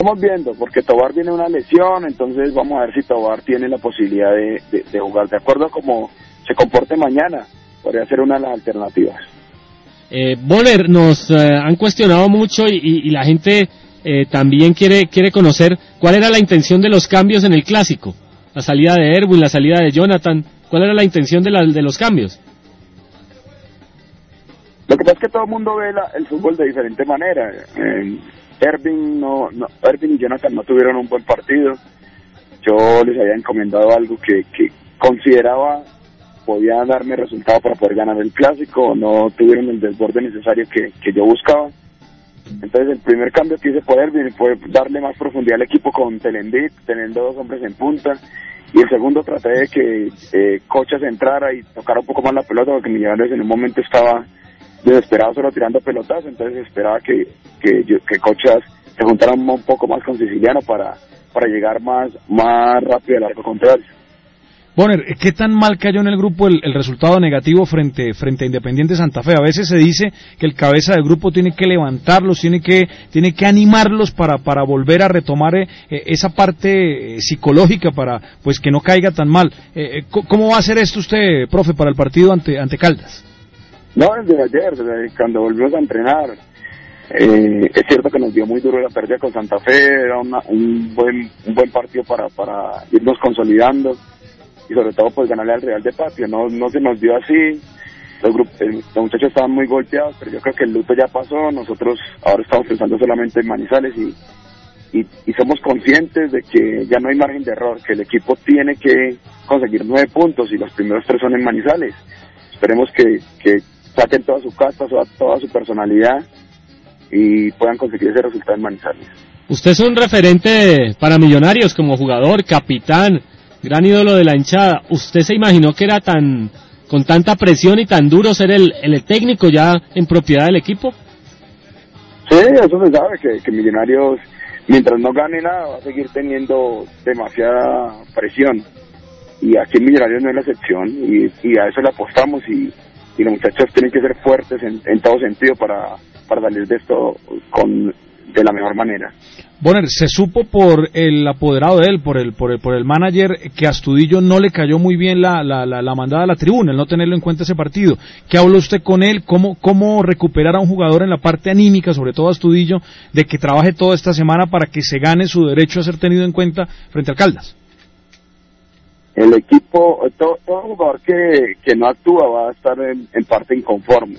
Estamos viendo, porque Tobar viene una lesión, entonces vamos a ver si Tobar tiene la posibilidad de, jugar. De acuerdo a cómo se comporte mañana, podría ser una de las alternativas. Eh, Boller, nos eh, han cuestionado mucho y, la gente eh, también quiere, quiere conocer cuál era la intención de los cambios en el clásico. La salida de Erwin, la salida de Jonathan. ¿Cuál era la intención de, de los cambios? Lo que pasa es que todo el mundo ve el fútbol de diferente manera. Erwin, no, no, Erwin y Jonathan no tuvieron un buen partido. Yo les había encomendado algo que, que consideraba podía darme resultado para poder ganar el clásico, no tuvieron el desborde necesario que, que yo buscaba. Entonces el primer cambio que hice por Erwin fue darle más profundidad al equipo con Telendit, teniendo dos hombres en punta. Y el segundo traté de que eh, Cochas entrara y tocara un poco más la pelota, porque Millonarios en un momento estaba desesperado solo tirando pelotas, entonces esperaba que, que, Cochas se juntara un poco más con Siciliano para, para llegar más, más rápido al arco contrario. Bonner, ¿qué tan mal cayó en el grupo el, resultado negativo frente, frente a Independiente Santa Fe? A veces se dice que el cabeza del grupo tiene que levantarlos, tiene que, tiene que animarlos para, para volver a retomar eh, eh, esa parte eh, psicológica para pues que no caiga tan mal. ¿Cómo va a hacer esto usted, profe, para el partido ante, ante Caldas? No, desde ayer, desde cuando volvimos a entrenar. es cierto que nos dio muy duro la pérdida con Santa Fe, era un, buen, un buen partido para, para irnos consolidando y sobre todo pues ganarle al Real de Patio. No, no se nos dio así, los, grupos, eh, los muchachos estaban muy golpeados, pero yo creo que el luto ya pasó, nosotros ahora estamos pensando solamente en Manizales y, y, somos conscientes de que ya no hay margen de error, que el equipo tiene que conseguir nueve puntos y los primeros tres son en Manizales. Esperemos que, que saquen toda su casa, toda, toda su personalidad y puedan conseguir ese resultado en Manizales. Usted es un referente para millonarios como jugador, capitán, gran ídolo de la hinchada. ¿Usted se imaginó que era tan con tanta presión y tan duro ser el, el técnico ya en propiedad del equipo? Sí, eso se sabe, que, que Millonarios, mientras no gane nada, va a seguir teniendo demasiada presión. Y aquí en Millonarios no es la excepción, y, y a eso le apostamos, y, y los muchachos tienen que ser fuertes en, en todo sentido para, para salir de esto con de la mejor manera. Bonner, se supo por el apoderado de él, por el, por el, por el manager, que a Astudillo no le cayó muy bien la, la, la, mandada a la tribuna, el no tenerlo en cuenta ese partido. ¿Qué habló usted con él? ¿Cómo, ¿Cómo recuperar a un jugador en la parte anímica, sobre todo a Astudillo, de que trabaje toda esta semana para que se gane su derecho a ser tenido en cuenta frente al Caldas? El equipo, todo, jugador que, que no actúa va a estar en parte inconforme